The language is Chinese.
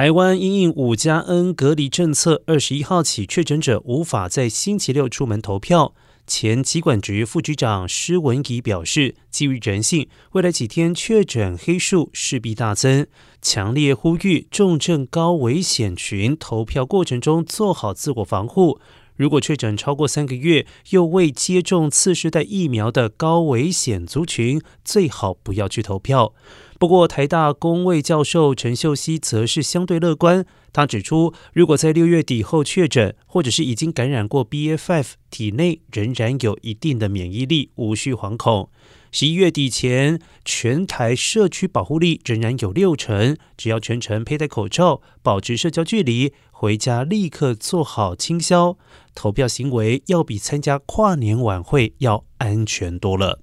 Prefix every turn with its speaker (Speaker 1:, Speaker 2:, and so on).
Speaker 1: 台湾因应五加 N 隔离政策，二十一号起确诊者无法在星期六出门投票。前疾管局副局长施文仪表示，基于人性，未来几天确诊黑数势必大增，强烈呼吁重症高危险群投票过程中做好自我防护。如果确诊超过三个月又未接种次世代疫苗的高危险族群，最好不要去投票。不过，台大公卫教授陈秀熙则是相对乐观。他指出，如果在六月底后确诊，或者是已经感染过 BA.5，体内仍然有一定的免疫力，无需惶恐。十一月底前，全台社区保护力仍然有六成，只要全程佩戴口罩，保持社交距离。回家立刻做好清消，投票行为要比参加跨年晚会要安全多了。